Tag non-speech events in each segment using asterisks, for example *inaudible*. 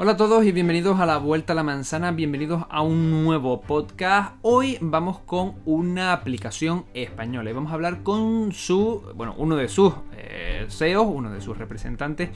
Hola a todos y bienvenidos a la Vuelta a la Manzana, bienvenidos a un nuevo podcast. Hoy vamos con una aplicación española y vamos a hablar con su, bueno, uno de sus eh, CEOs, uno de sus representantes,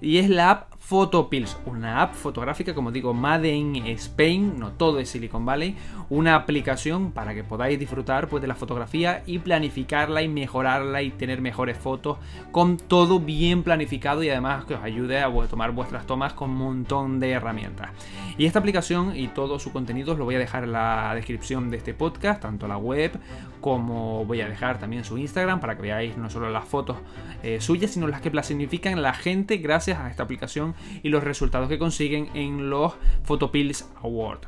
y es la app Photopills, una app fotográfica, como digo, Made in Spain, no todo es Silicon Valley, una aplicación para que podáis disfrutar pues, de la fotografía y planificarla y mejorarla y tener mejores fotos con todo bien planificado y además que os ayude a tomar vuestras tomas con un montón de herramientas. Y esta aplicación y todo su contenido os lo voy a dejar en la descripción de este podcast, tanto la web como voy a dejar también su Instagram para que veáis no solo las fotos eh, suyas, sino las que planifican la gente gracias a esta aplicación y los resultados que consiguen en los Photopills Award.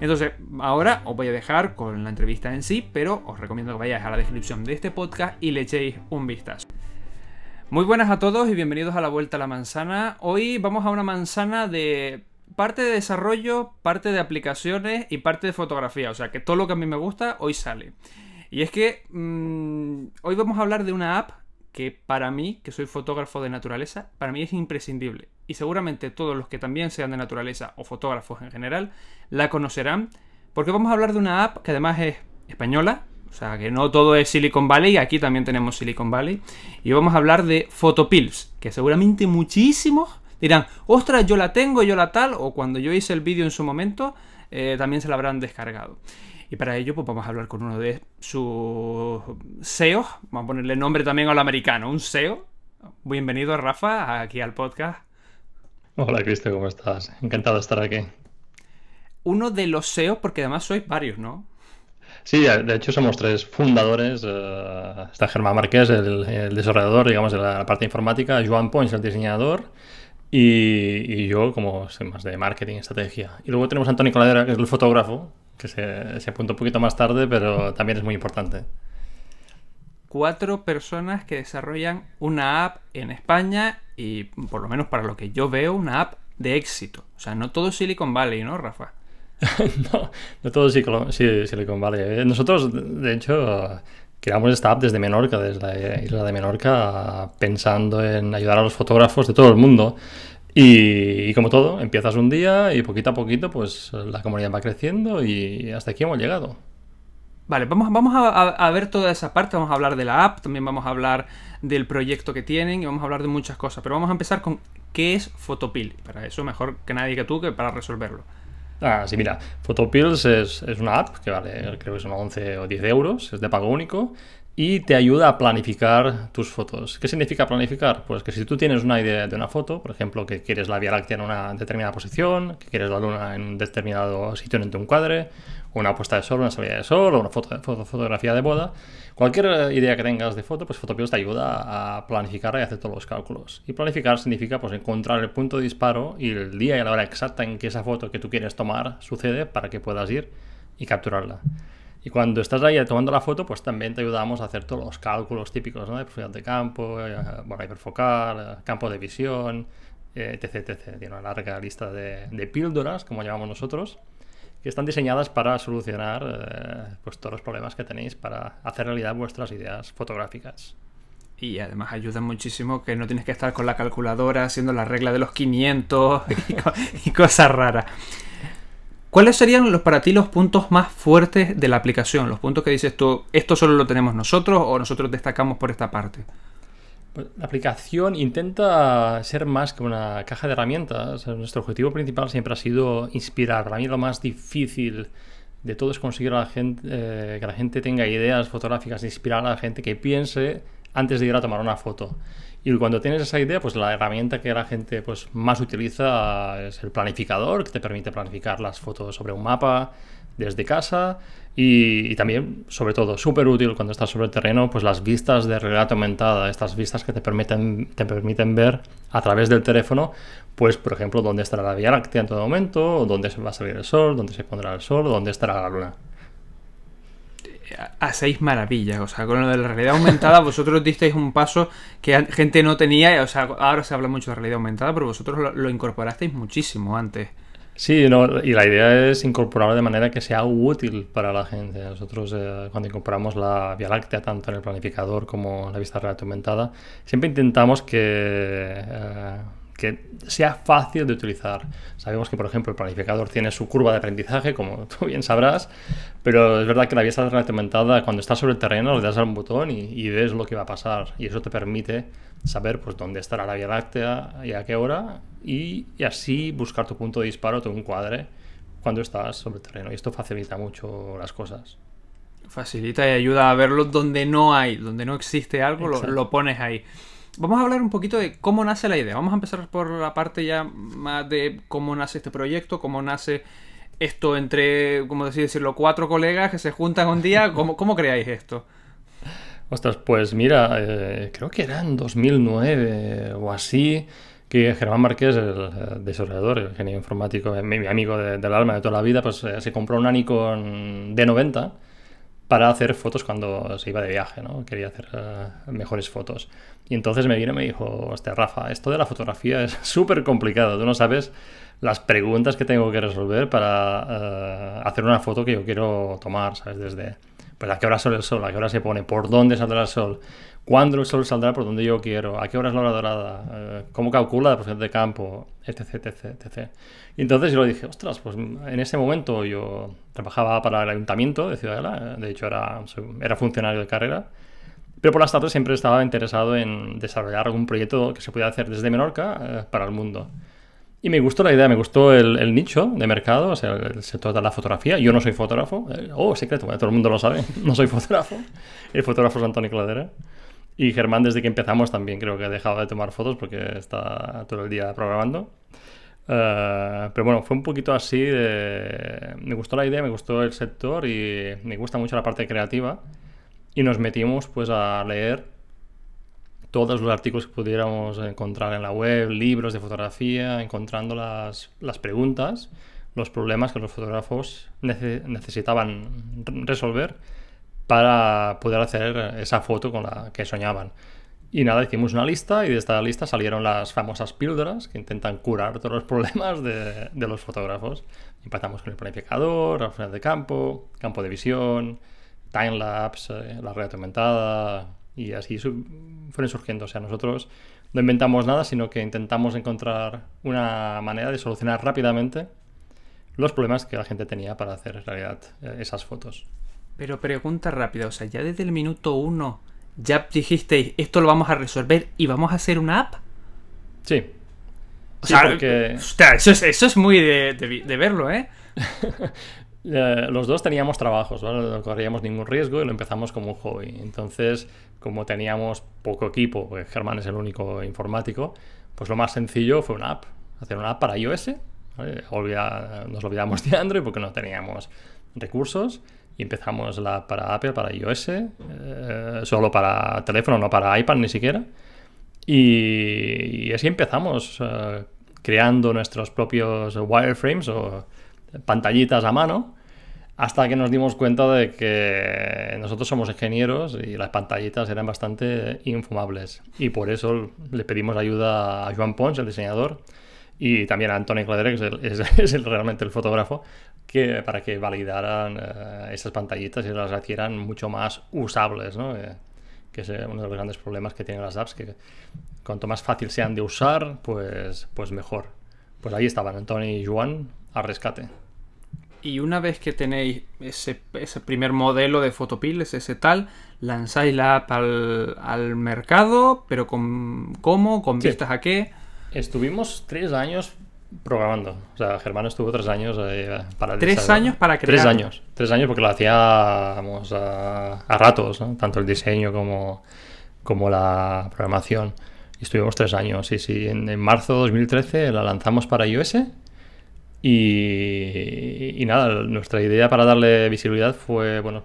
Entonces, ahora os voy a dejar con la entrevista en sí, pero os recomiendo que vayáis a la descripción de este podcast y le echéis un vistazo. Muy buenas a todos y bienvenidos a la Vuelta a la Manzana. Hoy vamos a una manzana de parte de desarrollo, parte de aplicaciones y parte de fotografía. O sea que todo lo que a mí me gusta hoy sale. Y es que mm, hoy vamos a hablar de una app que para mí, que soy fotógrafo de naturaleza, para mí es imprescindible. Y seguramente todos los que también sean de naturaleza o fotógrafos en general la conocerán, porque vamos a hablar de una app que además es española, o sea que no todo es Silicon Valley, aquí también tenemos Silicon Valley, y vamos a hablar de Photopills, que seguramente muchísimos dirán, ostras, yo la tengo, yo la tal, o cuando yo hice el vídeo en su momento, eh, también se la habrán descargado. Y para ello, pues vamos a hablar con uno de sus SEOs. Vamos a ponerle nombre también al americano, un SEO. Bienvenido, Rafa, aquí al podcast. Hola, Cristo, ¿cómo estás? Encantado de estar aquí. Uno de los SEOs, porque además sois varios, ¿no? Sí, de hecho somos tres fundadores. Eh, está Germán Márquez, el, desarrollador, digamos, de la parte informática, Joan Pons, el diseñador, y, yo como más de marketing, estrategia. Y luego tenemos a Antonio Coladera, que es el fotógrafo, que se, se apunta un poquito más tarde, pero también es muy importante. Cuatro personas que desarrollan una app en España y, por lo menos para lo que yo veo, una app de éxito. O sea, no todo Silicon Valley, ¿no, Rafa? *laughs* no, no todo Silicon, Silicon Valley. Eh, nosotros, de hecho, creamos esta app desde Menorca, desde la isla de Menorca, pensando en ayudar a los fotógrafos de todo el mundo. Y, como todo, empiezas un día y poquito a poquito pues la comunidad va creciendo y hasta aquí hemos llegado. Vale, vamos, vamos a, ver toda esa parte, vamos a hablar de la app, también vamos a hablar del proyecto que tienen y vamos a hablar de muchas cosas, pero vamos a empezar con qué es Photopil. Para eso mejor que nadie que tú que para resolverlo. Ah, sí, mira, Photopills es, es una app que vale, creo que son 11 o 10 euros, es de pago único y te ayuda a planificar tus fotos. ¿Qué significa planificar? Pues que si tú tienes una idea de una foto, por ejemplo, que quieres la Vía Láctea en una determinada posición, que quieres la Luna en un determinado sitio en un cuadre, una puesta de sol, una salida de sol, o una foto, fotografía de boda, cualquier idea que tengas de foto, pues Photopills te ayuda a planificar y hacer todos los cálculos. Y planificar significa pues encontrar el punto de disparo y el día y la hora exacta en que esa foto que tú quieres tomar sucede para que puedas ir y capturarla. Y cuando estás ahí tomando la foto, pues también te ayudamos a hacer todos los cálculos típicos ¿no? de profundidad de campo, eh, bueno, hiperfocal, eh, campo de visión, eh, etc, etc. Tiene una larga lista de, píldoras, como llamamos nosotros, que están diseñadas para solucionar pues todos los problemas que tenéis para hacer realidad vuestras ideas fotográficas. Y además ayuda muchísimo que no tienes que estar con la calculadora haciendo la regla de los 500 *laughs* y cosas raras. ¿Cuáles serían los, para ti los puntos más fuertes de la aplicación? Los puntos que dices tú, esto solo lo tenemos nosotros o nosotros destacamos por esta parte. Pues, la aplicación intenta ser más que una caja de herramientas. Nuestro objetivo principal siempre ha sido inspirar. Para mí lo más difícil de todo es conseguir la gente, eh, que la gente tenga ideas fotográficas, inspirar a la gente que piense antes de ir a tomar una foto. Y cuando tienes esa idea, pues la herramienta que la gente pues, más utiliza es el planificador, que te permite planificar las fotos sobre un mapa desde casa y, también, sobre todo, súper útil cuando estás sobre el terreno, pues las vistas de realidad aumentada, estas vistas que te permiten, te permiten ver a través del teléfono, pues, por ejemplo, dónde estará la Vía Láctea en todo momento, dónde se va a salir el sol, dónde se pondrá el sol, dónde estará la luna hacéis maravillas. O sea, con lo de la realidad aumentada, *laughs* vosotros disteis un paso que gente no tenía. O sea, ahora se habla mucho de realidad aumentada, pero vosotros lo, incorporasteis muchísimo antes. Sí, no, y la idea es incorporarlo de manera que sea útil para la gente. Nosotros, eh, cuando incorporamos la Vía Láctea, tanto en el planificador como en la vista realidad aumentada, siempre intentamos que, eh, que sea fácil de utilizar. Sabemos que, por ejemplo, el planificador tiene su curva de aprendizaje, como *laughs* tú bien sabrás, pero es verdad que la vía está aumentada cuando estás sobre el terreno, le das a un botón y, ves lo que va a pasar. Y eso te permite saber pues, dónde estará la Vía Láctea y a qué hora, y, y así buscar tu punto de disparo, tu encuadre, cuando estás sobre el terreno. Y esto facilita mucho las cosas. Facilita y ayuda a verlo donde no hay, donde no existe algo, lo, lo, pones ahí. Vamos a hablar un poquito de cómo nace la idea. Vamos a empezar por la parte ya más de cómo nace este proyecto, cómo nace esto entre, como decirlo, cuatro colegas que se juntan un día. ¿Cómo, *laughs* cómo creáis esto? Ostras, pues mira, eh, creo que era en 2009 o así que Germán Márquez, el desarrollador, el ingeniero informático, mi, amigo del alma de toda la vida, pues eh, se compró un Nikon D90 para hacer fotos cuando se iba de viaje, ¿no? Quería hacer eh, mejores fotos. Y entonces me vino y me dijo, hostia, Rafa, esto de la fotografía *laughs* es súper complicado, tú no sabes las preguntas que tengo que resolver para eh, hacer una foto que yo quiero tomar, ¿sabes? Desde, pues a qué hora sale el sol, a qué hora se pone, por dónde saldrá el sol, cuándo el sol saldrá por donde yo quiero, a qué hora es la hora dorada, eh, cómo calcula la posición de campo, etc, etc, etc. Y entonces yo le dije, ostras, pues en ese momento yo trabajaba para el ayuntamiento de Ciudadela, de hecho era, era funcionario de carrera, pero por las tardes siempre estaba interesado en desarrollar algún proyecto que se pudiera hacer desde Menorca eh, para el mundo. Y me gustó la idea, me gustó el, nicho de mercado, o sea, el sector de la fotografía. Yo no soy fotógrafo, eh, oh, secreto, todo el mundo lo sabe, *laughs* no soy fotógrafo. El fotógrafo es Antonio Cladera. Y Germán, desde que empezamos, también creo que ha dejado de tomar fotos porque está todo el día programando. Eh, pero bueno, fue un poquito así de... Me gustó la idea, me gustó el sector y me gusta mucho la parte creativa. Y nos metimos pues a leer todos los artículos que pudiéramos encontrar en la web, libros de fotografía, encontrando las, las preguntas, los problemas que los fotógrafos necesitaban resolver para poder hacer esa foto con la que soñaban. Y nada, hicimos una lista y de esta lista salieron las famosas píldoras que intentan curar todos los *laughs* problemas de, los fotógrafos. Empezamos con el planificador, la final de campo, campo de visión, timelapse, eh, la red aumentada y así fueron surgiendo. O sea, nosotros no inventamos nada, sino que intentamos encontrar una manera de solucionar rápidamente los problemas que la gente tenía para hacer realidad eh, esas fotos. Pero pregunta rápida, o sea, ya desde el minuto uno ya dijisteis, esto lo vamos a resolver y vamos a hacer una app. Sí. O sea, eso, es, eso es muy de, de, verlo, ¿eh? *laughs* ¿eh? Los dos teníamos trabajos, ¿vale? no corríamos ningún riesgo y lo empezamos como un hobby. Entonces, como teníamos poco equipo, porque Germán es el único informático, pues lo más sencillo fue una app. Hacer una app para iOS. Nos olvidamos de Android porque no teníamos recursos y empezamos la para Apple, para iOS, eh, solo para teléfono, no para iPad ni siquiera. Y, así empezamos, eh, creando nuestros propios wireframes o pantallitas a mano, hasta que nos dimos cuenta de que nosotros somos ingenieros y las pantallitas eran bastante infumables. Y por eso le pedimos ayuda a Joan Pons, el diseñador, y también a Antonio Cladere, que es, es *laughs* realmente el fotógrafo, que, para que validaran eh, esas pantallitas y las hicieran mucho más usables, ¿no? Eh, que es uno de los grandes problemas que tienen las apps, que cuanto más fácil sean de usar, pues, pues mejor. Pues ahí estaban Antonio y Juan al rescate. Y una vez que tenéis ese, ese primer modelo de fotopiles, ese tal, lanzáis la app al, al mercado, pero con cómo, con vistas a qué. Estuvimos tres años programando. O sea, Germán estuvo tres años eh, para... ¿Tres años para crear? Tres años. Tres años porque lo hacíamos a, a ratos, tanto el diseño como, como la programación. Y estuvimos tres años, sí, sí. En, marzo de 2013 la lanzamos para iOS. Y, y, nada, nuestra idea para darle visibilidad fue, bueno,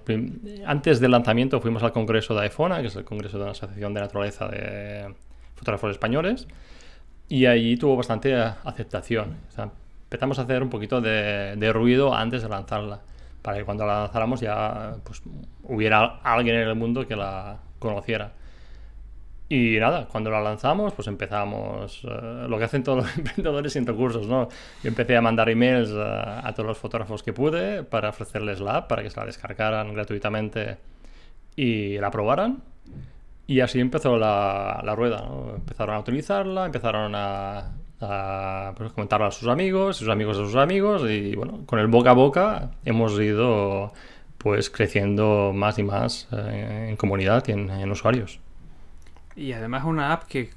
antes del lanzamiento fuimos al Congreso de iPhone, que es el Congreso de la Asociación de Naturaleza de Fotógrafos Españoles. Y allí tuvo bastante aceptación. empezamos a hacer un poquito de, ruido antes de lanzarla, para que cuando la lanzáramos ya pues, hubiera alguien en el mundo que la conociera. Y nada, cuando la lanzamos, pues empezamos eh, lo que hacen todos los *laughs* emprendedores sin recursos, ¿no? Yo empecé a mandar emails a, a, todos los fotógrafos que pude para ofrecerles la app, para que se la descargaran gratuitamente y la probaran. Y así empezó la, la rueda. ¿no? Empezaron a utilizarla, empezaron a pues, comentarlo a sus amigos, sus amigos a sus amigos y bueno, con el boca a boca hemos ido pues creciendo más y más eh, en comunidad y en, usuarios. Y además una app que,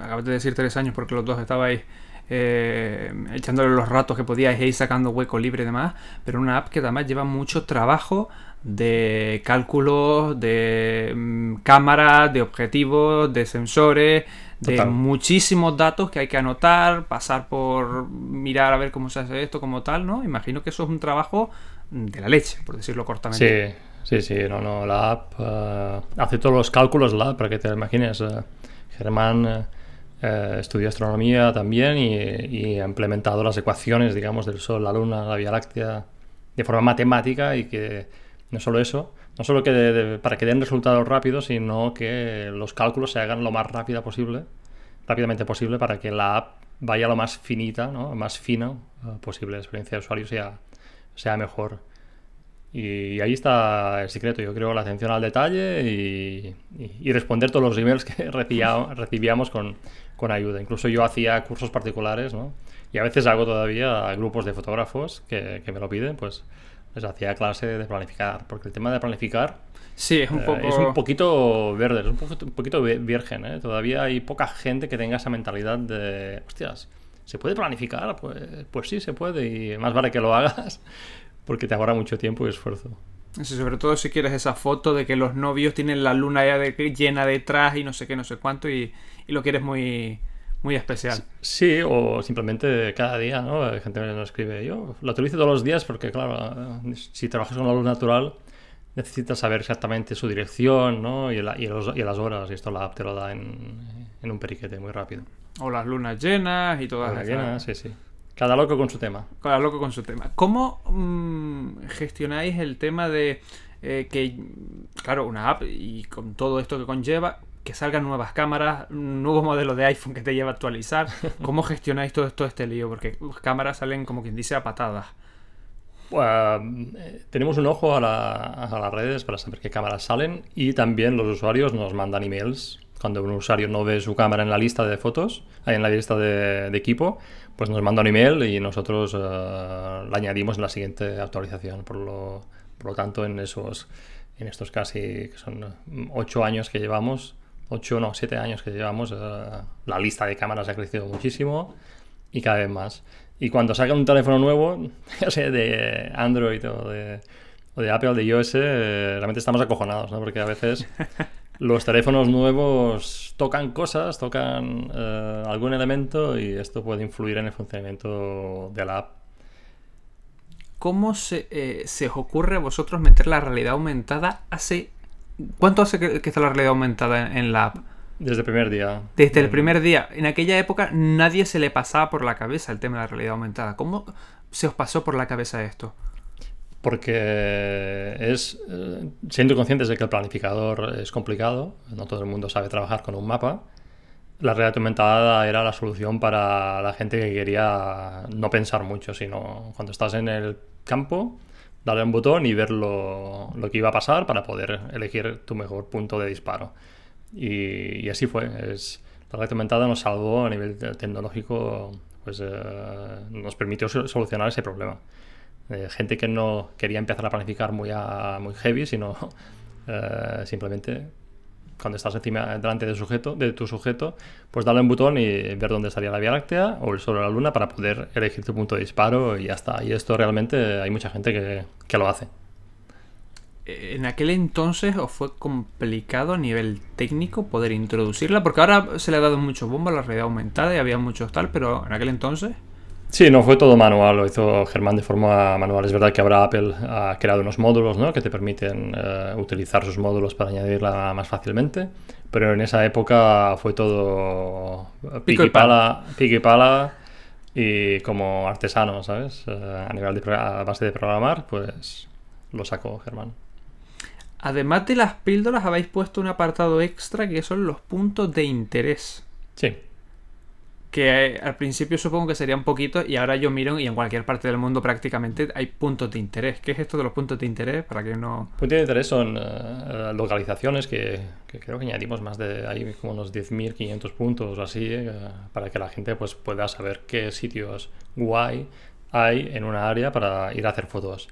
acabas de decir tres años porque los dos estabais eh, echándole los ratos que podíais ir sacando hueco libre y demás, pero una app que además lleva mucho trabajo de cálculos, de mm, cámaras, de objetivos, de sensores, de muchísimos datos que hay que anotar, pasar por mirar a ver cómo se hace esto como tal, ¿no? Imagino que eso es un trabajo de la leche, por decirlo cortamente. Sí, sí, sí, no, no, la app eh, hace todos los cálculos, la para que te imagines. Eh, Germán eh, estudió astronomía también y, ha implementado las ecuaciones, digamos, del Sol, la Luna, la Vía Láctea de forma matemática y que no solo eso, no solo que para que den resultados rápidos, sino que los cálculos se hagan lo más rápida posible, rápidamente posible para que la app vaya lo más finita, ¿no? más fina posible, la experiencia de usuario sea, sea mejor. Y ahí está el secreto, yo creo, la atención al detalle y, responder todos los emails que *laughs* recibíamos con, con, ayuda. Incluso yo hacía cursos particulares, ¿no? Y a veces hago todavía grupos de fotógrafos que, que me lo piden, pues les hacía clase de planificar. Porque el tema de planificar sí, es, un poco... es un poquito verde, es un, poquito, un poquito virgen. ¿eh? Todavía hay poca gente que tenga esa mentalidad de, hostias, ¿se puede planificar? Pues, pues sí, se puede y más vale que lo hagas *laughs* porque te ahorra mucho tiempo y esfuerzo. sobre todo si quieres esa foto de que los novios tienen la luna ya llena detrás y no sé qué, no sé cuánto, y, lo quieres muy, muy especial. Sí, o simplemente cada día, ¿no? Hay gente que nos escribe, yo lo utilizo todos los días porque, claro, si trabajas con la luz natural, necesitas saber exactamente su dirección, ¿no? Y, las horas, y esto la app te lo da en, un periquete muy rápido. O las lunas llenas y todas las llenas, sí, sí. Cada loco con su tema. Cada loco con su tema. ¿Cómo mm, gestionáis el tema de eh, que, claro, una app y con todo esto que conlleva, que salgan nuevas cámaras, un nuevo modelo de iPhone que te lleva a actualizar? *laughs* ¿Cómo gestionáis todo esto, este lío? Porque cámaras salen como quien dice a patadas. Pues, eh, tenemos un ojo a, las redes para saber qué cámaras salen y también los usuarios nos mandan emails cuando un usuario no ve su cámara en la lista de fotos, en la lista de, equipo, pues nos manda un email y nosotros uh, la añadimos en la siguiente actualización. Por lo, por lo tanto, en esos en estos casi que son ocho años que llevamos, ocho no, siete años que llevamos, uh, la lista de cámaras ha crecido muchísimo y cada vez más. Y cuando sacan un teléfono nuevo, *laughs* ya sea de Android o de, o de Apple, de iOS, eh, realmente estamos acojonados, ¿no? Porque a veces *laughs* los teléfonos nuevos tocan cosas, tocan eh, algún elemento y esto puede influir en el funcionamiento de la app. ¿Cómo se, eh, os ocurre a vosotros meter la realidad aumentada hace... ¿Cuánto hace que, está la realidad aumentada en, la app? Desde el primer día. Desde el primer día. En aquella época nadie se le pasaba por la cabeza el tema de la realidad aumentada. ¿Cómo se os pasó por la cabeza esto? porque es eh, siendo conscientes de que el planificador es complicado, no todo el mundo sabe trabajar con un mapa, la realidad aumentada era la solución para la gente que quería no pensar mucho, sino cuando estás en el campo, darle un botón y ver lo, que iba a pasar para poder elegir tu mejor punto de disparo. Y, así fue. La realidad aumentada nos salvó a nivel tecnológico, pues eh, nos permitió solucionar ese problema gente que no quería empezar a planificar muy, muy heavy, sino *laughs* eh, simplemente cuando estás encima delante de, sujeto, de tu sujeto, pues darle un botón y ver dónde estaría la Vía Láctea o el Sol o la Luna para poder elegir tu punto de disparo y ya está. Y esto realmente hay mucha gente que, que lo hace. En aquel entonces os fue complicado a nivel técnico poder introducirla, porque ahora se le ha dado mucho bombo a la realidad aumentada y había muchos tal, pero en aquel entonces... Sí, no fue todo manual, lo hizo Germán de forma manual. Es verdad que ahora Apple ha creado unos módulos ¿no? que te permiten eh, utilizar sus módulos para añadirla más fácilmente, pero en esa época fue todo pique y pala, pique y pala y como artesano, ¿sabes? Eh, a nivel de a base de programar, pues lo sacó Germán. Además de las píldoras, habéis puesto un apartado extra que son los puntos de interés. Sí. Que eh, al principio supongo que sería un poquito y ahora yo miro y en cualquier parte del mundo prácticamente hay puntos de interés. ¿Qué es esto de los puntos de interés? Para que no... Puntos de interés son eh, localizaciones que, creo que añadimos más de ahí como unos 10.500 puntos o así eh, para que la gente pues pueda saber qué sitios guay hay en una área para ir a hacer fotos.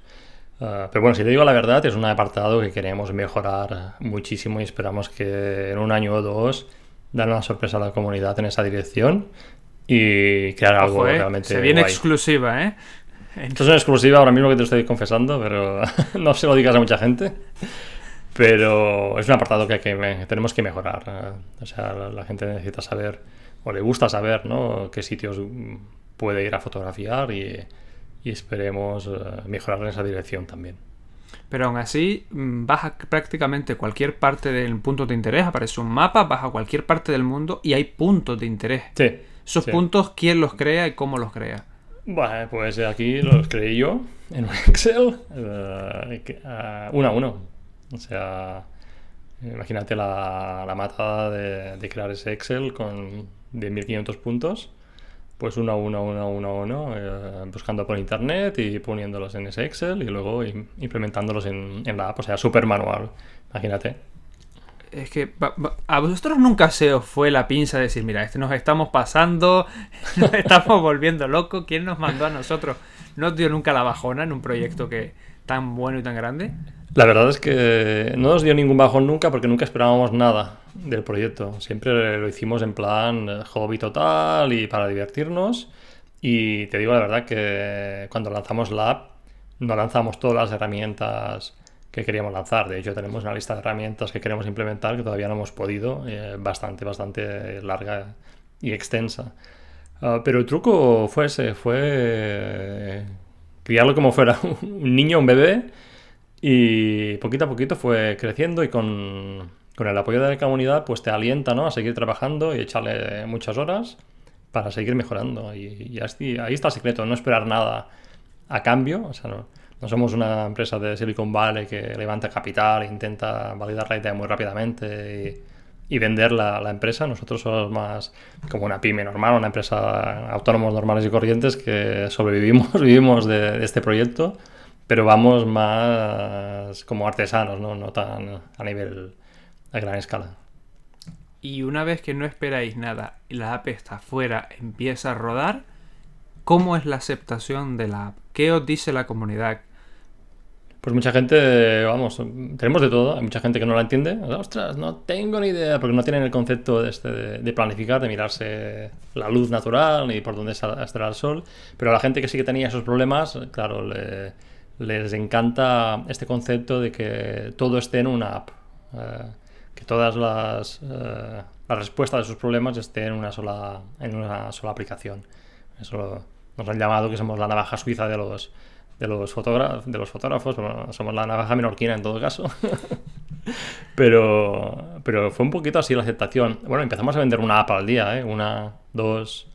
pero bueno, si te digo la verdad, es un apartado que queremos mejorar muchísimo y esperamos que en un año o dos dar una sorpresa a la comunidad en esa dirección y crear algo eh, realmente. Se viene exclusiva, ¿eh? Esto es una exclusiva ahora mismo que te estoy confesando, pero *laughs* no se lo digas a mucha gente. Pero es un apartado que, tenemos que mejorar. ¿eh? O sea, la, gente necesita saber, o le gusta saber, ¿no? Qué sitios puede ir a fotografiar y, y esperemos eh, mejorar en esa dirección también. Pero aún así, mm, vas a prácticamente cualquier parte del punto de interés, aparece un mapa, vas a cualquier parte del mundo y hay puntos de interés. Sí. Esos puntos, ¿quién los crea y cómo los crea? Bueno, pues aquí los creé yo en un *laughs* Excel, uh, uno a uno. O sea, imagínate la, la matada de, de, crear ese Excel con de 1500 puntos pues uno a uno, uno a uno, uno, eh, buscando por internet y poniéndolos en ese Excel y luego implementándolos en, en, la app, o sea, súper manual, imagínate. Es que a vosotros nunca se os fue la pinza de decir, mira, este nos estamos pasando, *laughs* nos estamos volviendo locos, ¿quién nos mandó a nosotros? ¿No os dio nunca la bajona en un proyecto que tan bueno y tan grande? La verdad es que no nos dio ningún bajón nunca porque nunca esperábamos nada del proyecto. Siempre lo hicimos en plan eh, hobby total y para divertirnos. Y te digo la verdad que cuando lanzamos la app, no lanzamos todas las herramientas que queríamos lanzar. De hecho, tenemos una lista de herramientas que queremos implementar que todavía no hemos podido, eh, bastante, bastante larga y extensa. Ah, pero el truco fue ese, fue eh, criarlo como fuera *laughs* un niño, un bebé, y poquito a poquito fue creciendo y con, con el apoyo de la comunidad pues te alienta ¿no? a seguir trabajando y echarle muchas horas para seguir mejorando. Y, ahí está el secreto, no esperar nada a cambio. O sea, no, somos una empresa de Silicon Valley que levanta capital e intenta validar la idea muy rápidamente y, y vender la, la, empresa. Nosotros somos más como una pyme normal, una empresa autónomos normales y corrientes que sobrevivimos, *laughs* vivimos de, de este proyecto pero vamos más como artesanos, ¿no? no tan a nivel a gran escala. Y una vez que no esperáis nada y la app está fuera, empieza a rodar, ¿cómo es la aceptación de la app? ¿Qué os dice la comunidad? Pues mucha gente, vamos, tenemos de todo. Hay mucha gente que no la entiende. Ostras, no tengo ni idea, porque no tienen el concepto de, este, de, planificar, de mirarse la luz natural y por dónde estará el sol. Pero la gente que sí que tenía esos problemas, claro, le, les encanta este concepto de que todo esté en una app, eh, que todas las, eh, las, respuestas de sus problemas estén en una sola, en una sola aplicación. Eso nos han llamado que somos la navaja suiza de los, de los, de los fotógrafos, somos la navaja menorquina en todo caso. *laughs* pero, pero fue un poquito así la aceptación. Bueno, empezamos a vender una app al día, ¿eh? una, dos,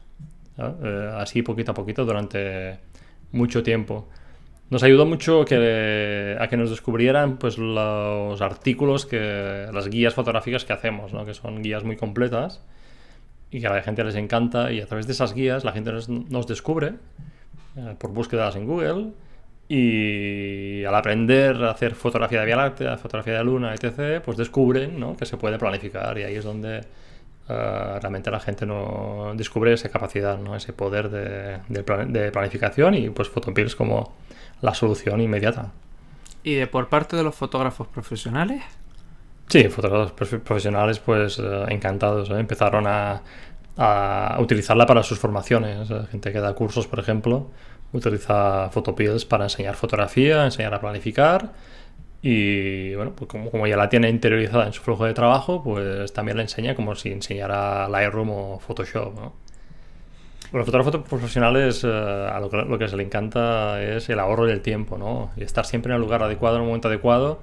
así poquito a poquito durante mucho tiempo. Nos ayudó mucho que, a que nos descubrieran pues, los artículos, que, las guías fotográficas que hacemos, ¿no? que son guías muy completas y que a la gente les encanta y a través de esas guías la gente nos, descubre eh, por búsquedas en Google y al aprender a hacer fotografía de Vía Láctea, fotografía de Luna, etc., pues descubren ¿no? que se puede planificar y ahí es donde uh, realmente la gente no descubre esa capacidad, ¿no? ese poder de, de, de planificación y pues Photopills como la solución inmediata. ¿Y de por parte de los fotógrafos profesionales? Sí, fotógrafos profesionales pues eh, encantados. ¿eh? Empezaron a, a, utilizarla para sus formaciones. Gente que da cursos, por ejemplo, utiliza Photopills para enseñar fotografía, enseñar a planificar. Y bueno, pues como, como, ya la tiene interiorizada en su flujo de trabajo, pues también la enseña como si enseñara Lightroom o Photoshop. ¿no? Bueno, fotógrafos profesionales, eh, a lo que, lo se le encanta es el ahorro del tiempo, ¿no? Y estar siempre en el lugar adecuado, en el momento adecuado,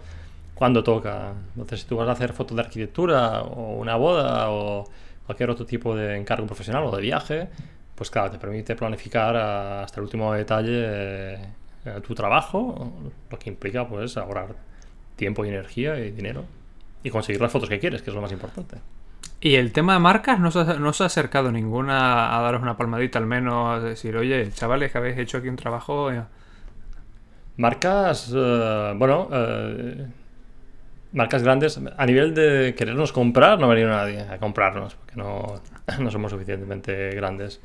cuando toca. Entonces, si tú vas a hacer fotos de arquitectura o una boda o cualquier otro tipo de encargo profesional o de viaje, pues claro, te permite planificar hasta el último detalle eh, tu trabajo, lo que implica pues ahorrar tiempo y energía y dinero y conseguir las fotos que quieres, que es lo más importante. ¿Y el tema de marcas no se, ha, no se ha acercado ninguna a daros una palmadita al menos? A decir, oye, chavales, que habéis hecho aquí un trabajo... eh, Marcas, eh, bueno, eh, marcas grandes. A nivel de querernos comprar, no ha venido nadie a comprarnos, porque no, *clears throat* no somos suficientemente grandes.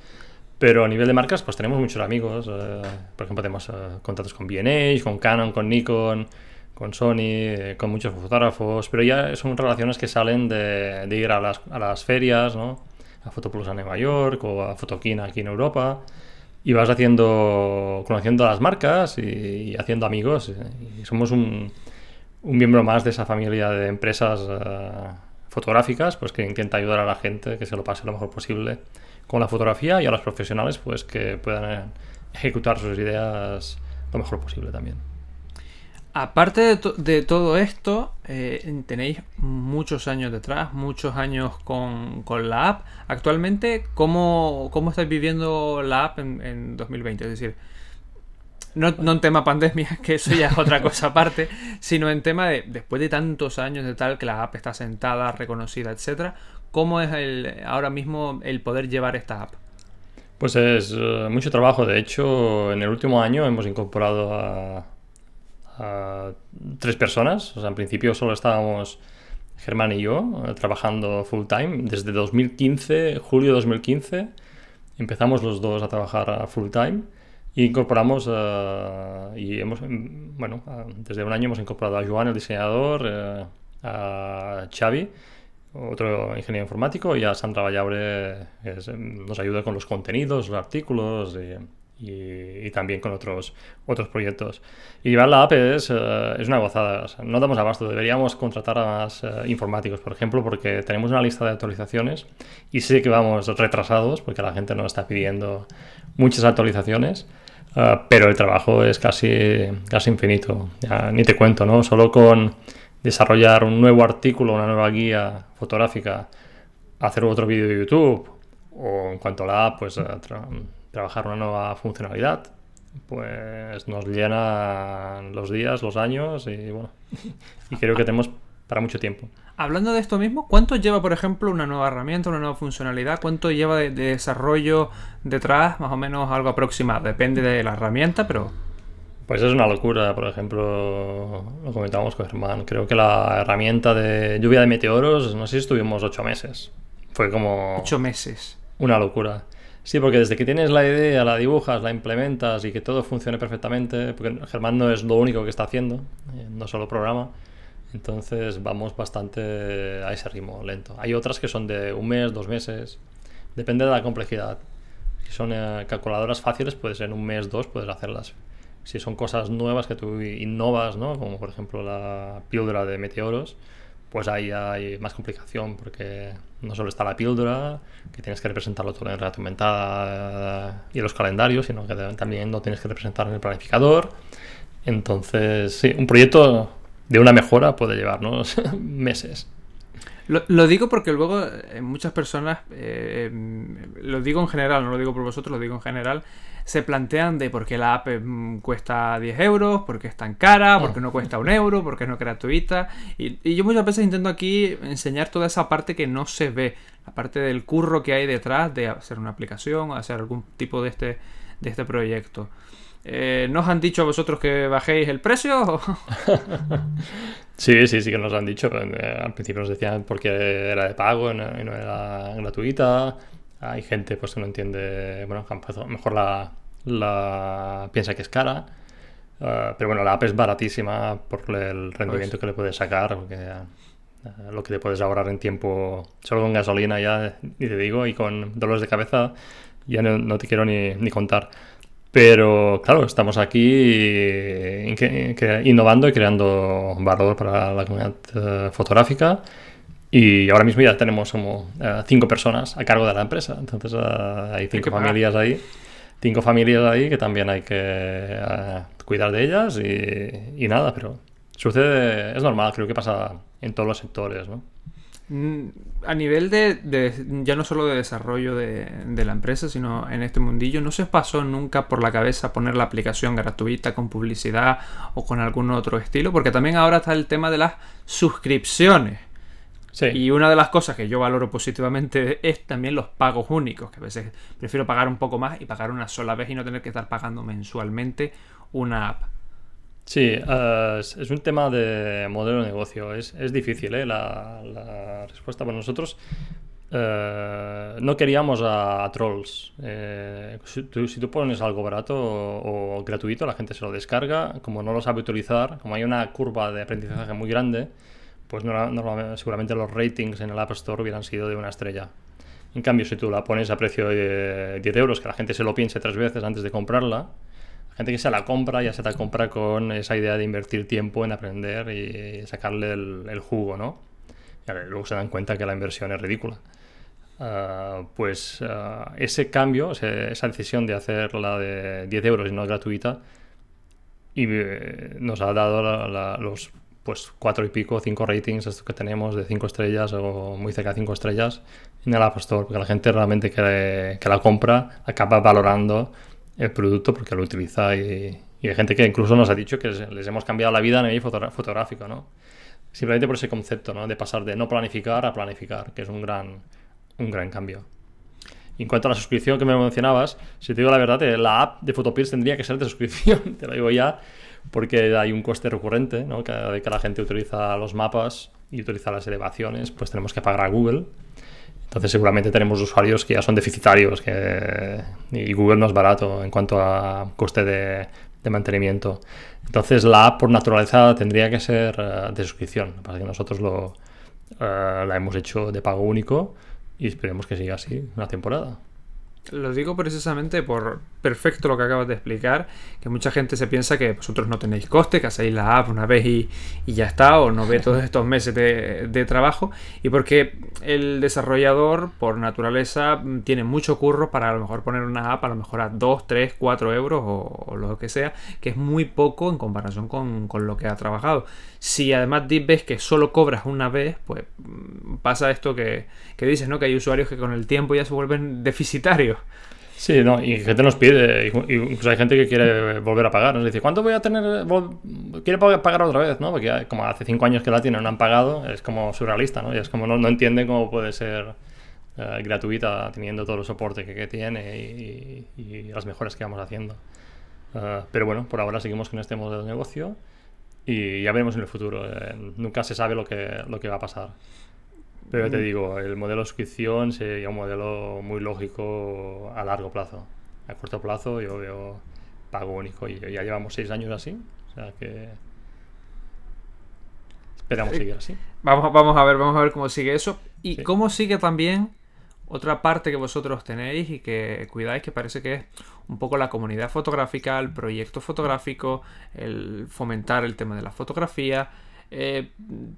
Pero a nivel de marcas, pues tenemos muchos amigos. eh, por ejemplo, tenemos eh, contratos con B&H, con Canon, con Nikon, con Sony, eh, con muchos fotógrafos. Pero ya son relaciones que salen de, de ir a las, a las ferias, ¿no? A Fotoplus a Nueva York o a Fotokina aquí en Europa. Y vas haciendo, conociendo a las marcas y, haciendo amigos. eh, Y somos un, un miembro más de esa familia de empresas eh, fotográficas, pues que intenta ayudar a la gente que se lo pase lo mejor posible con la fotografía y a los profesionales, pues que puedan ejecutar sus ideas lo mejor posible también. Aparte de, to- de todo esto, eh, tenéis muchos años detrás, muchos años con, con la app. Actualmente, ¿cómo, cómo estáis viviendo la app en, en 2020? Es decir, no, en tema pandemia, *laughs* que eso ya es otra cosa aparte, sino en tema de, después de tantos años de tal que la app está sentada, reconocida, etcétera, ¿cómo es ahora mismo el poder llevar esta app? Pues es eh, mucho trabajo. De hecho, en el último año hemos incorporado a, tres personas. O sea, en principio solo estábamos Germán y yo eh, trabajando full time. Desde 2015, julio de 2015, empezamos los dos a trabajar full time. Y incorporamos, eh, y hemos, mm, bueno, desde un año hemos incorporado a Joan, el diseñador, eh, a Xavi, otro ingeniero informático, y a Sandra Vallabre, que nos ayuda con los contenidos, los artículos y, y- y también con otros, otros proyectos. Y llevar la app es, eh, es una gozada, o sea, no damos abasto, deberíamos contratar a más eh, informáticos, por ejemplo, porque tenemos una lista de actualizaciones y sé que vamos retrasados porque la gente nos está pidiendo muchas actualizaciones. Uh, pero el trabajo es casi, casi infinito. Ya, ni te cuento, ¿no? Solo con desarrollar un nuevo artículo, una nueva guía fotográfica, hacer otro vídeo de YouTube, o en cuanto a la app, pues uh, trabajar una nueva funcionalidad, pues nos llenan los días, los años y bueno, *laughs* y creo que tenemos para mucho tiempo. Hablando de esto mismo, ¿cuánto lleva, por ejemplo, una nueva herramienta, una nueva funcionalidad? ¿Cuánto lleva de, de desarrollo detrás? Más o menos algo aproximado. Depende de la herramienta, pero... Pues es una locura, por ejemplo, lo comentábamos con Germán. Creo que la herramienta de lluvia de meteoros, no sé si estuvimos ocho meses. Fue como... Ocho meses. Una locura. Sí, porque desde que tienes la idea, la dibujas, la implementas y que todo funcione perfectamente, porque Germán no es lo único que está haciendo, eh, no solo programa, entonces vamos bastante a ese ritmo lento. Hay otras que son de un mes, dos meses, depende de la complejidad. Si son eh, calculadoras fáciles, puede ser en un mes, dos, puedes hacerlas. Si son cosas nuevas que tú innovas, ¿no? como por ejemplo la píldora de meteoros, pues ahí hay más complicación porque no solo está la píldora, que tienes que representarlo todo en realidad aumentada y los calendarios, sino que también lo tienes que representar en el planificador. Entonces, sí, un proyecto de una mejora puede llevarnos *laughs* meses. Lo, lo, digo porque luego eh, muchas personas, eh, lo digo en general, no lo digo por vosotros, lo digo en general, se plantean de por qué la app mm, cuesta 10 euros, por qué es tan cara, por qué no cuesta un euro, por qué no es gratuita. Y, y, yo muchas veces intento aquí enseñar toda esa parte que no se ve, la parte del curro que hay detrás de hacer una aplicación, hacer algún tipo de este, de este proyecto. Eh, ¿No os han dicho a vosotros que bajéis el precio? *laughs* sí, sí, sí que nos han dicho. Eh, al principio nos decían porque era de pago y no, y era gratuita. Hay gente pues que no entiende, bueno, que mejor la, la piensa que es cara. Uh, pero bueno, la app es baratísima por el rendimiento pues. que le puedes sacar, porque uh, lo que te puedes ahorrar en tiempo, solo con gasolina ya, ni te digo, y con dolores de cabeza, ya no, no te quiero ni, ni, contar. Pero claro, estamos aquí innovando y creando valor para la comunidad uh, fotográfica. Y ahora mismo ya tenemos como cinco personas a cargo de la empresa. Entonces hay cinco familias ahí. Cinco familias ahí que también hay que cuidar de ellas y, y, nada, pero sucede, es normal, creo que pasa en todos los sectores, ¿no? A nivel de, de ya no solo de desarrollo de, de, la empresa, sino en este mundillo, ¿no se pasó nunca por la cabeza poner la aplicación gratuita con publicidad o con algún otro estilo? Porque también ahora está el tema de las suscripciones. Y una de las cosas que yo valoro positivamente es también los pagos únicos, que a veces prefiero pagar un poco más y pagar una sola vez y no tener que estar pagando mensualmente una app. Sí, eh, es un tema de modelo de negocio. Es, difícil ¿eh? la, respuesta. Bueno, nosotros eh, no queríamos a, trolls. Eh, si, tú, pones algo barato o, gratuito, la gente se lo descarga. Como no lo sabe utilizar, como hay una curva de aprendizaje muy grande, pues no, seguramente los ratings en el App Store hubieran sido de una estrella. En cambio, si tú la pones a precio de 10 euros, que la gente se lo piense tres veces antes de comprarla, gente que se la compra ya se la compra con esa idea de invertir tiempo en aprender y sacarle el, jugo, ¿no? Y luego se dan cuenta que la inversión es ridícula. Ah, pues ah, ese cambio, esa decisión de hacerla de 10 euros y no gratuita, y eh, nos ha dado los pues cuatro y pico, cinco ratings estos que tenemos de cinco estrellas o muy cerca de cinco estrellas en el App Store, porque la gente realmente que, que la compra acaba valorando el producto porque lo utiliza y, hay gente que incluso nos ha dicho que les, hemos cambiado la vida a nivel fotográfico, ¿no? Simplemente por ese concepto, ¿no? De pasar de no planificar a planificar, que es un gran, un gran cambio. En cuanto a la suscripción que me mencionabas, si te digo la verdad, eh, la app de Photopills tendría que ser de suscripción, *laughs* te lo digo ya, porque hay un coste recurrente, ¿no? Cada vez que la gente utiliza los mapas y utiliza las elevaciones, pues tenemos que pagar a Google entonces seguramente tenemos usuarios que ya son deficitarios que, y Google no es barato en cuanto a coste de, mantenimiento. Entonces la app por naturaleza tendría que ser eh, de suscripción. Para que nosotros lo, eh, la hemos hecho de pago único y esperemos que siga así una temporada. Lo digo precisamente por perfecto lo que acabas de explicar, que mucha gente se piensa que vosotros no tenéis coste, que hacéis la app una vez y, ya está, o no ve todos *laughs* estos meses de, trabajo, y porque el desarrollador, por naturaleza, tiene mucho curro para a lo mejor poner una app a lo mejor a 2, 3, 4 euros o, lo que sea, que es muy poco en comparación con, con lo que ha trabajado. Si además ves que solo cobras una vez, pues mm, pasa esto que, que dices, ¿no? Que hay usuarios que con el tiempo ya se vuelven deficitarios. Sí, no, y gente nos pide, incluso hay gente que quiere volver a pagar, nos dice, ¿cuánto voy a tener? Quiere pagar otra vez, ¿no? Porque como hace cinco años que la tienen, no han pagado, es como surrealista, ¿no? Y es como no, no entienden cómo puede ser eh, gratuita teniendo todo el soporte que, tiene y, las mejoras que vamos haciendo. Eh, pero bueno, por ahora seguimos con este modelo de negocio y ya veremos en el futuro. Eh, nunca se sabe lo que, lo que va a pasar. Pero te digo, el modelo de suscripción sería un modelo muy lógico a largo plazo. A corto plazo yo veo pago único y ya llevamos seis años así. O sea que esperamos seguir así. Vamos, vamos a ver, vamos a ver cómo sigue eso. Y cómo sigue también otra parte que vosotros tenéis y que cuidáis, que parece que es un poco la comunidad fotográfica, el proyecto fotográfico, el fomentar el tema de la fotografía. Eh,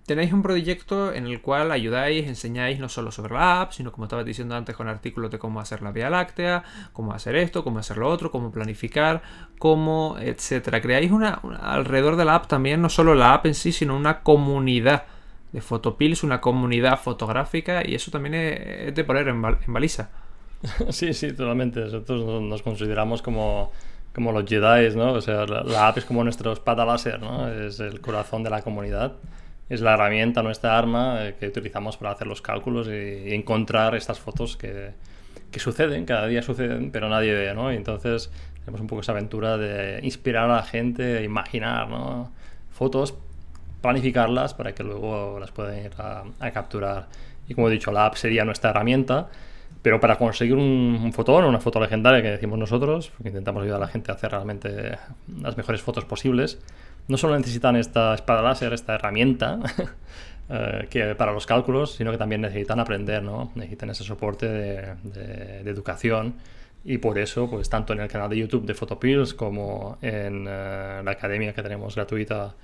tenéis un proyecto en el cual ayudáis, enseñáis no solo sobre la app, sino como estaba diciendo antes con artículos de cómo hacer la Vía Láctea, cómo hacer esto, cómo hacer lo otro, cómo planificar, cómo, etcétera. Creáis una, alrededor de la app también, no solo la app en sí, sino una comunidad de Photopills, una comunidad fotográfica, y eso también es, de poner en, en baliza. *laughs* Sí, sí, totalmente. Nosotros nos consideramos como, como los Jedi, ¿no? O sea, la, app es como nuestro espada láser, ¿no? Es el corazón de la comunidad. Es la herramienta, nuestra arma eh, que utilizamos para hacer los cálculos y, encontrar estas fotos que, que, suceden, cada día suceden, pero nadie ve, ¿no? Y entonces tenemos un poco esa aventura de inspirar a la gente a imaginar, ¿no? Fotos planificarlas para que luego las puedan ir a, capturar. Y como he dicho, la app sería nuestra herramienta, pero para conseguir un, fotón o una foto legendaria que decimos nosotros, porque intentamos ayudar a la gente a hacer realmente las mejores fotos posibles, no solo necesitan esta espada láser, esta herramienta *laughs* eh, que para los cálculos, sino que también necesitan aprender, ¿no? necesitan ese soporte de, educación. Y por eso, pues tanto en el canal de YouTube de Photopills como en eh, la academia que tenemos gratuita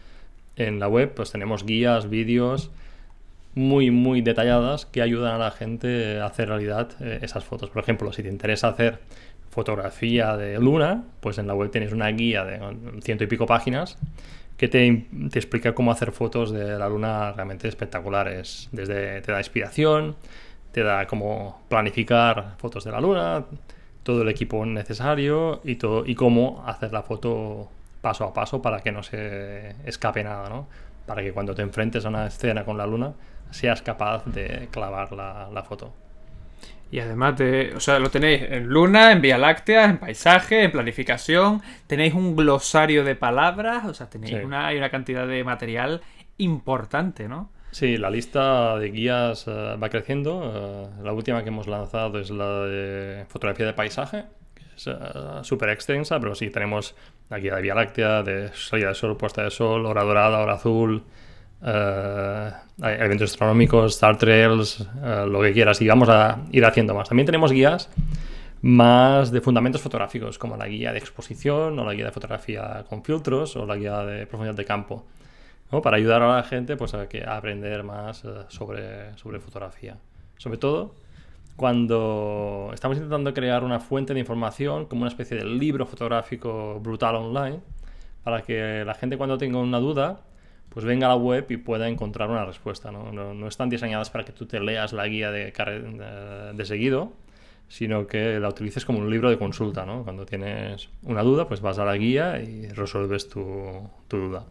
en la web pues tenemos guías, vídeos muy, muy detalladas que ayudan a la gente a hacer realidad eh, esas fotos. Por ejemplo, si te interesa hacer fotografía de luna, pues en la web tienes una guía de ciento y pico páginas que te, te, explica cómo hacer fotos de la luna realmente espectaculares. Desde te da inspiración, te da cómo planificar fotos de la luna, todo el equipo necesario y, todo, y cómo hacer la foto paso a paso para que no se escape nada, ¿no? Para que cuando te enfrentes a una escena con la luna seas capaz de clavar la, la foto. Y además de, o sea, lo tenéis en luna, en Vía Láctea, en paisaje, en planificación, tenéis un glosario de palabras, o sea, tenéis Sí. una, hay una cantidad de material importante, ¿no? Sí, la lista de guías eh, va creciendo. Eh, la última que hemos lanzado es la de fotografía de paisaje, que es eh, súper extensa, pero sí, tenemos la guía de Vía Láctea, de salida de sol, puesta de sol, hora dorada, hora azul, eh, eventos astronómicos, Star Trails, eh, lo que quieras, y vamos a ir haciendo más. También tenemos guías más de fundamentos fotográficos, como la guía de exposición, o la guía de fotografía con filtros, o la guía de profundidad de campo. para ayudar a la gente pues, a, que, a aprender más eh, sobre, sobre fotografía. Sobre todo cuando estamos intentando crear una fuente de información como una especie de libro fotográfico brutal online para que la gente cuando tenga una duda pues venga a la web y pueda encontrar una respuesta. No, no, no están diseñadas para que tú te leas la guía de, de, de seguido, sino que la utilices como un libro de consulta. ¿no? Cuando tienes una duda, pues vas a la guía y resuelves tu, tu duda.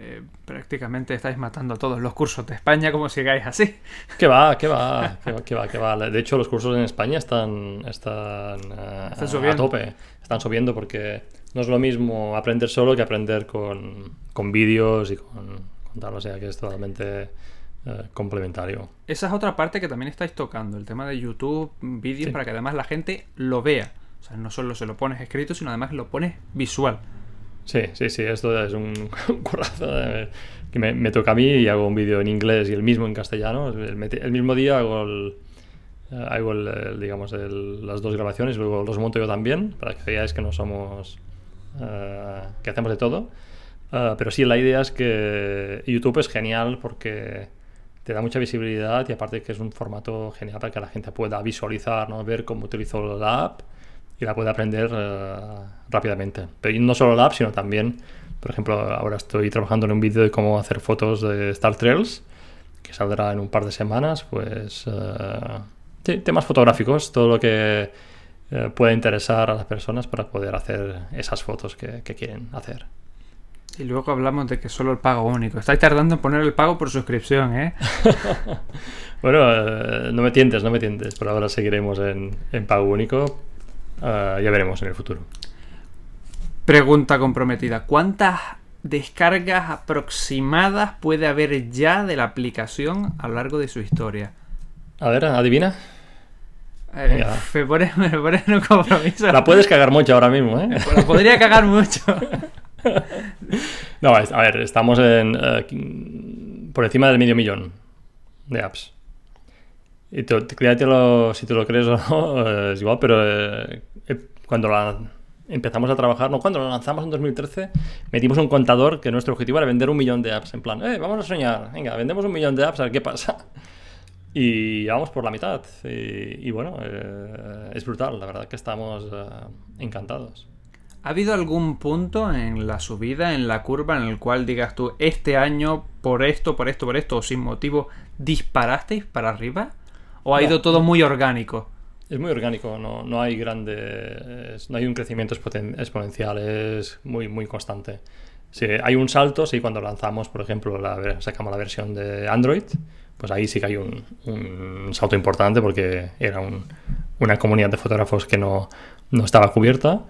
Eh, prácticamente estáis matando todos los cursos de España como sigáis así. Que va, que va, *laughs* que va, que va, que va. De hecho, los cursos en España están, están, eh, Están a tope. Están subiendo porque no es lo mismo aprender solo que aprender con, con vídeos y con, con tal. O sea que es totalmente eh, complementario. Esa es otra parte que también estáis tocando, el tema de YouTube, vídeos, Sí. para que además la gente lo vea. O sea, no solo se lo pones escrito, sino además lo pones visual. Sí, sí, sí, esto es un, *laughs* un currazo que me, me toca a mí y hago un vídeo en inglés y el mismo en castellano. El, mismo día hago, el, eh, hago el, el, digamos, el- las dos grabaciones, luego los monto yo también, para que veáis que no somos... eh, que hacemos de todo. Eh, pero sí, la idea es que YouTube es genial porque te da mucha visibilidad y aparte que es un formato genial para que la gente pueda visualizar, ¿no? ver cómo utilizo la app y la puede aprender eh, rápidamente. Pero no solo la app, sino también, por ejemplo, ahora estoy trabajando en un vídeo de cómo hacer fotos de Star Trails, que saldrá en un par de semanas, pues sí, temas fotográficos, todo lo que eh, pueda interesar a las personas para poder hacer esas fotos que, que quieren hacer. Y luego hablamos de que solo el pago único. Estáis tardando en poner el pago por suscripción, ¿eh? *laughs* Bueno, eh, no me tientes, no me tientes. Por ahora seguiremos en, en pago único. Eh, ya veremos en el futuro. Pregunta comprometida. ¿Cuántas descargas aproximadas puede haber ya de la aplicación a lo largo de su historia? A ver, adivina. Eh, me pones *laughs* me pones en un compromiso. La puedes cagar mucho ahora mismo, ¿eh? La podría cagar mucho. *laughs* No, a ver, estamos en eh, por encima del medio millón de apps. Y te, si te lo crees o no, *laughs* eh, es igual, pero eh, eh, cuando la empezamos a trabajar, no, cuando lo lanzamos en 2013, metimos un contador que nuestro objetivo era vender un millón de apps. En plan, eh, vamos a soñar, venga, vendemos un millón de apps a ver qué pasa. Y vamos por la mitad. Y, y bueno, eh, es brutal, la verdad que estamos eh, encantados. ¿Ha habido algún punto en la subida, en la curva, en el cual digas tú, este año, por esto, por esto, por esto, o sin motivo, disparasteis para arriba? ¿O ha No. ido todo muy orgánico? Es muy orgánico, no, no hay grandes, no hay un crecimiento exponencial, es muy, muy constante. Sí, hay un salto, sí, cuando lanzamos, por ejemplo, la, sacamos la versión de Android, pues ahí sí que hay un, un salto importante porque era un- una comunidad de fotógrafos que no, no estaba cubierta.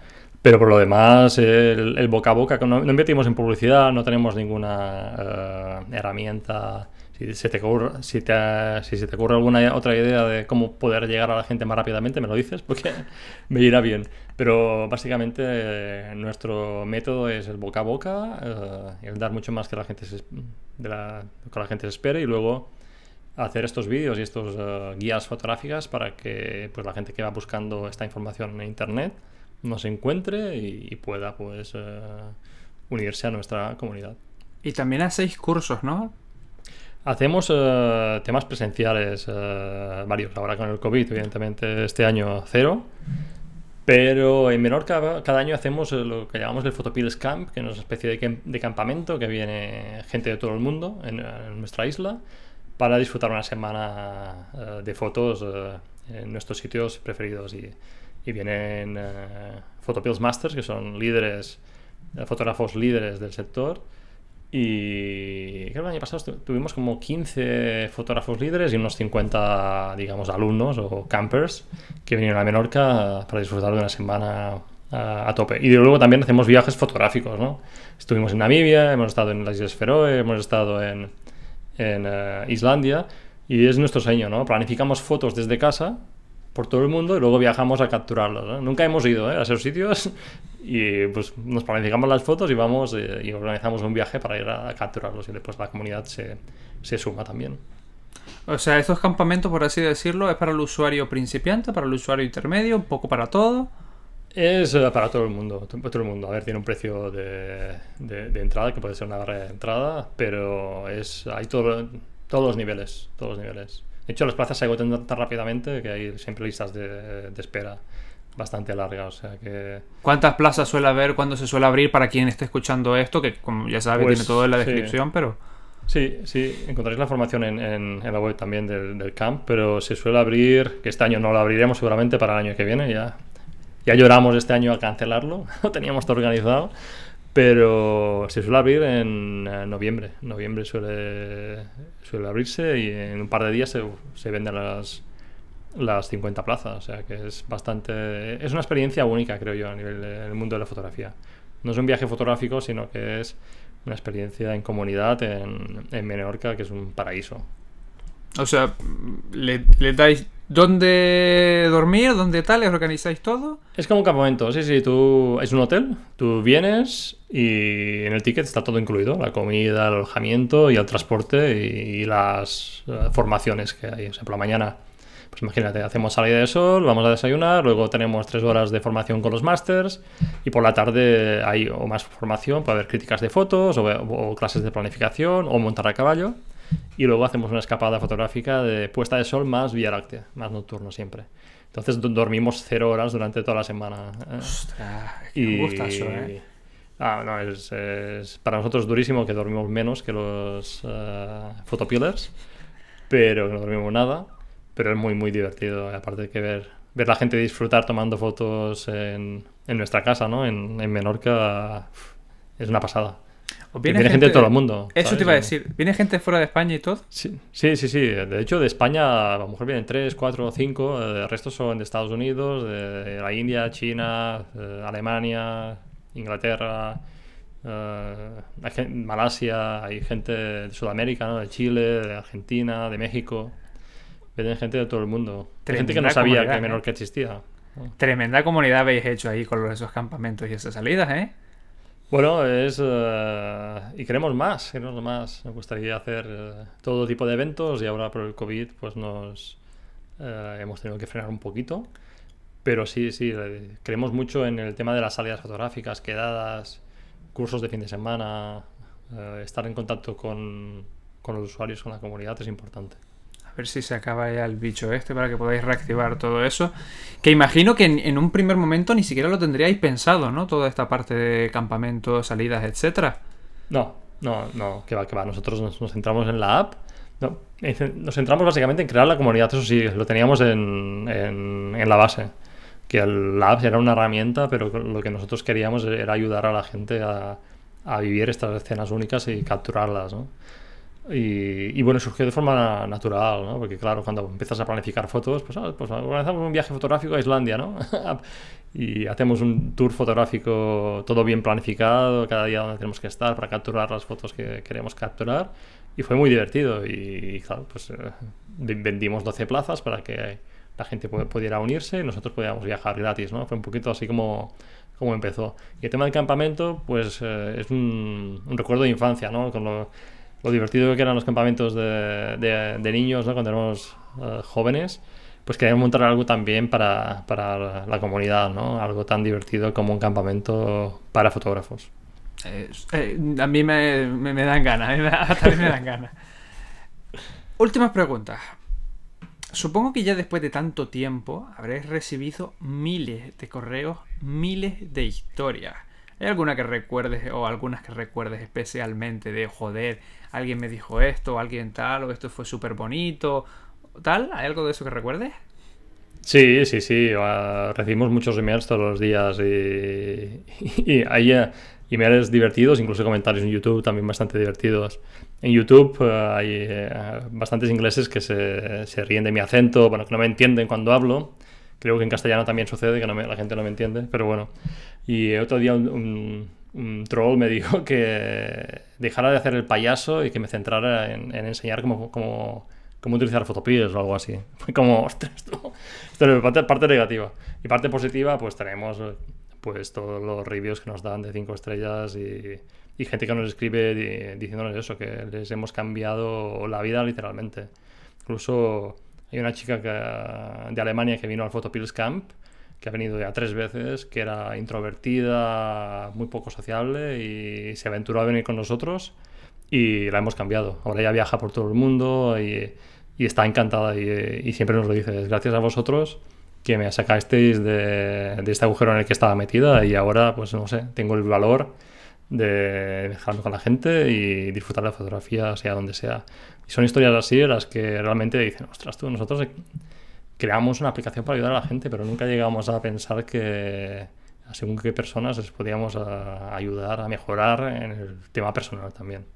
Pero por lo demás, el, el boca a boca, no, no invertimos en publicidad, no tenemos ninguna eh, herramienta. Si se, te ocurre, si, te, si se te ocurre alguna otra idea de cómo poder llegar a la gente más rápidamente, me lo dices porque *laughs* me irá bien. Pero básicamente eh, nuestro método es el boca a boca, eh, el dar mucho más que la gente se, de la, que la gente se espere y luego hacer estos vídeos y estos eh, guías fotográficas para que pues, la gente que va buscando esta información en internet nos encuentre y, y pueda pues eh, unirse a nuestra comunidad. Y también hacéis cursos, ¿no? Hacemos eh, temas presenciales varios. Ahora con el COVID, evidentemente, este año cero. Pero en Menorca cada año hacemos lo que llamamos el Photopills Camp, que es una especie de, de campamento que viene gente de todo el mundo en, en nuestra isla para disfrutar una semana eh, de fotos eh, en nuestros sitios preferidos. Y, vienen eh, Photopills Masters, que son líderes, fotógrafos líderes del sector, Y creo que el año pasado tuvimos como 15 fotógrafos líderes y unos 50, digamos, alumnos o campers que vinieron a Menorca para disfrutar de una semana a, tope. Y luego también hacemos viajes fotográficos, ¿no? Estuvimos en Namibia, hemos estado en las Islas Feroe, hemos estado en, en eh, Islandia y es nuestro sueño, ¿no? Planificamos fotos desde casa por todo el mundo y luego viajamos a capturarlos. Nunca hemos ido ¿eh? a esos sitios *laughs* y pues nos planificamos las fotos y vamos eh, y organizamos un viaje para ir a, capturarlos y después la comunidad se, se, suma también. O sea, estos campamentos, por así decirlo, es para el usuario principiante, para el usuario intermedio, un poco para todo. Es eh, para todo el mundo, todo el mundo. A ver, tiene un precio de, de, entrada que puede ser una barrera de entrada, pero es hay todo, todos los niveles, todos los niveles. De hecho, las plazas se agotan tan rápidamente que hay siempre listas de, espera bastante largas. O sea que... ¿Cuántas plazas suele haber cuando se suele abrir para quien esté escuchando esto? Que como ya sabe, tiene pues, todo en la descripción, pero... Sí, sí, encontraréis la información en, en, la web también del, del, camp, pero se suele abrir, que este año no lo abriremos seguramente para el año que viene, ya, ya lloramos este año a cancelarlo, *laughs* lo teníamos todo organizado, pero se suele abrir en noviembre. Noviembre suele, suele abrirse y en un par de días se, se venden las, las 50 plazas. O sea que es bastante. Es una experiencia única, creo yo, a nivel del mundo de la fotografía. No es un viaje fotográfico, sino que es una experiencia en comunidad en, en Menorca, que es un paraíso. O sea, le, le dais ¿Dónde dormir? ¿Dónde tal? ¿Les organizáis todo? Es como un campamento, sí, sí, tú... Es un hotel, tú vienes y en el ticket está todo incluido, la comida, el alojamiento y el transporte y, las eh, formaciones que hay. O sea, la mañana, pues imagínate, hacemos salida de sol, vamos a desayunar, luego tenemos tres horas de formación con los masters y por la tarde hay o más formación para ver críticas de fotos o clases de planificación o montar a caballo y luego hacemos una escapada fotográfica de puesta de sol más Vía Láctea, más nocturno siempre. Entonces dormimos cero horas durante toda la semana. ¿eh? Ostras, y... gusta eso, ¿eh? Ah, no, es, para nosotros durísimo que dormimos menos que los uh, pero no dormimos nada, pero es muy, muy divertido. Aparte de que ver, ver la gente disfrutar tomando fotos en, en nuestra casa, ¿no? En, en Menorca, es una pasada. Viene, gente, de todo el mundo. Eso te iba a decir. ¿Viene gente fuera de España y todo? Sí, sí, sí. sí. De hecho, de España a lo mejor vienen 3, 4, 5. El resto son de Estados Unidos, de la India, China, eh, Alemania, Inglaterra, eh, Malasia. Hay gente de Sudamérica, ¿no? de Chile, de Argentina, de México. Vienen gente de todo el mundo. Hay gente que no sabía que menor que existía. Tremenda comunidad habéis hecho ahí con esos campamentos y esas salidas, ¿eh? Bueno, es. Eh, y queremos más, queremos más. Me gustaría hacer eh, todo tipo de eventos y ahora por el COVID, pues nos. Eh, hemos tenido que frenar un poquito. Pero sí, sí, creemos mucho en el tema de las salidas fotográficas, quedadas, cursos de fin de semana. estar en contacto con, con los usuarios, con la comunidad es importante ver si se acaba ya el bicho este para que podáis reactivar todo eso. Que imagino que en, un primer momento ni siquiera lo tendríais pensado, ¿no? Toda esta parte de campamentos, salidas, etcétera. No, no, no, que va, que va. Nosotros nos, centramos en la app. nos centramos básicamente en crear la comunidad, eso sí, lo teníamos en, en, la base. Que el, la app era una herramienta, pero lo que nosotros queríamos era ayudar a la gente a, a vivir estas escenas únicas y capturarlas, ¿no? Y, bueno, surgió de forma natural, ¿no? Porque claro, cuando empiezas a planificar fotos, pues, ah, pues organizamos un viaje fotográfico a Islandia, ¿no? *laughs* y hacemos un tour fotográfico todo bien planificado, cada día donde tenemos que estar para capturar las fotos que queremos capturar. Y fue muy divertido y, claro, pues eh, vendimos 12 plazas para que la gente pudiera unirse y nosotros podíamos viajar gratis, ¿no? Fue un poquito así como, como empezó. Y el tema del campamento, pues eh, es un, un, recuerdo de infancia, ¿no? Con lo, lo divertido que eran los campamentos de, de, niños, ¿no? Cuando éramos eh, jóvenes, pues queríamos montar algo también para, para, la comunidad, ¿no? Algo tan divertido como un campamento para fotógrafos. Eh, a mí me, me, dan ganas, *laughs* mí me dan ganas. Últimas preguntas. Supongo que ya después de tanto tiempo habréis recibido miles de correos, miles de historias. ¿Hay alguna que recuerdes o algunas que recuerdes especialmente de joder, alguien me dijo esto, alguien tal, o esto fue súper bonito, tal? ¿Hay algo de eso que recuerdes? Sí, sí, sí. recibimos muchos emails todos los días y, hay eh, emails divertidos, incluso comentarios en YouTube también bastante divertidos. En YouTube eh, hay eh, bastantes ingleses que se, se, ríen de mi acento, bueno, que no me entienden cuando hablo. Creo que en castellano también sucede, que no la gente no me entiende, pero bueno. Y otro día un, troll me dijo *laughs* que dejara de hacer el payaso y que me centrara en, enseñar cómo, cómo, cómo, utilizar Photopills o algo así. *laughs* Como, ostras, esto, esto es parte, parte negativa. Y parte positiva, pues tenemos pues todos los reviews que nos dan de 5 estrellas y y gente que nos escribe diciéndonos eso, que les hemos cambiado la vida literalmente. Incluso hay una chica de Alemania que vino al Photopills Camp, que ha venido ya tres veces, que era introvertida, muy poco sociable y se aventuró a venir con nosotros y la hemos cambiado. Ahora ya viaja por todo el mundo y, está encantada y, siempre nos lo dice, es gracias a vosotros que me sacasteis de, de este agujero en el que estaba metida y ahora, pues no sé, tengo el valor de dejarlo con la gente y disfrutar la fotografía, sea donde sea. Y son historias así las que realmente dicen, ostras, tú, nosotros creamos una aplicación para ayudar a la gente, pero nunca llegamos a pensar que según qué personas les podíamos ayudar a mejorar en el tema personal también.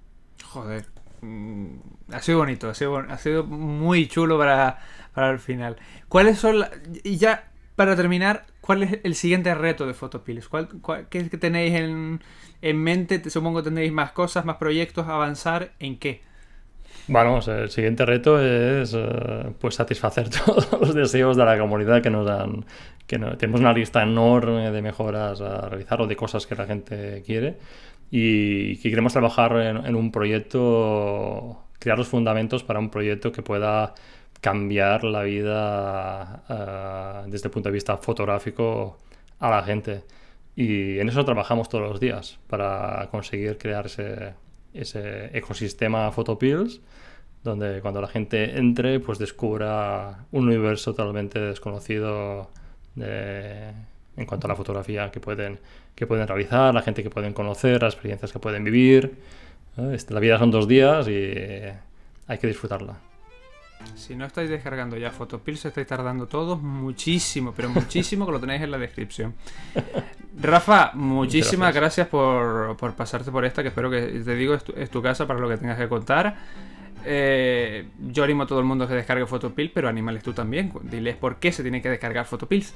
Joder, mm, ha sido bonito, ha sido, ha sido muy chulo para, para el final. ¿Cuáles son, y ya para terminar, cuál es el siguiente reto de Photopills? ¿Cuál, qué es que tenéis en en mente? Supongo que tendréis más cosas, más proyectos, avanzar. ¿En qué? Bueno, el siguiente reto es eh, pues satisfacer *laughs* todos los deseos de la comunidad que nos dan. Que tenemos una lista enorme de mejoras a realizar o de cosas que la gente quiere y que queremos trabajar en, un proyecto, crear los fundamentos para un proyecto que pueda cambiar la vida eh, desde el punto de vista fotográfico a la gente. Y en eso trabajamos todos los días para conseguir crear ese, ese ecosistema Photopills donde cuando la gente entre pues descubra un universo totalmente desconocido en cuanto a la fotografía que pueden, que pueden realizar, la gente que pueden conocer, las experiencias que pueden vivir. Este, la vida son dos días y hay que disfrutarla. Si no estáis descargando ya Photopills, estáis tardando todos muchísimo, pero *laughs* muchísimo, que lo tenéis en la descripción. Rafa, muchísimas gracias, por, pasarte por esta, que espero que, te digo, es tu, casa para lo que tengas que contar. Eh, yo animo a todo el mundo a que descargue Photopills, pero animales tú también. Diles por qué se tiene que descargar Photopills.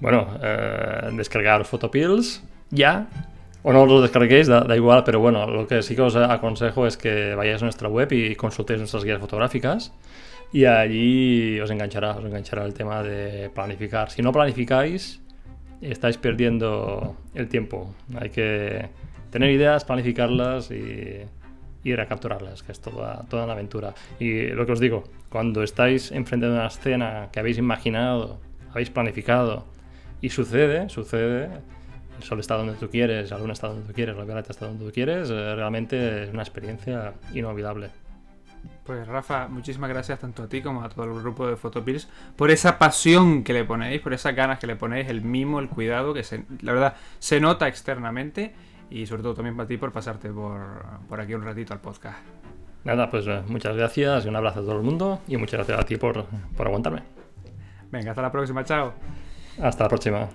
Bueno, eh, descargar Photopills ya, o no los descarguéis, da, da, igual, pero bueno, lo que sí que os aconsejo es que vayáis a nuestra web y consultéis nuestras guías fotográficas y allí os enganchará, os enganchará el tema de planificar. Si no planificáis, estáis perdiendo el tiempo. Hay que tener ideas, planificarlas y ir a capturarlas, que es toda, toda una aventura. Y lo que os digo, cuando estáis enfrente de una escena que habéis imaginado, habéis planificado y sucede, sucede, el sol está donde tú quieres, la luna está donde tú quieres, la violeta está donde tú quieres, eh, realmente es una experiencia inolvidable. Pues Rafa, muchísimas gracias tanto a ti como a todo el grupo de Photopills por esa pasión que le ponéis, por esas ganas que le ponéis, el mimo, el cuidado, que se, la verdad se nota externamente y sobre todo también para ti por pasarte por, aquí un ratito al podcast. Nada, pues eh, muchas gracias y un abrazo a todo el mundo y muchas gracias a ti por, por aguantarme. Venga, hasta la próxima, chao. Hasta la próxima.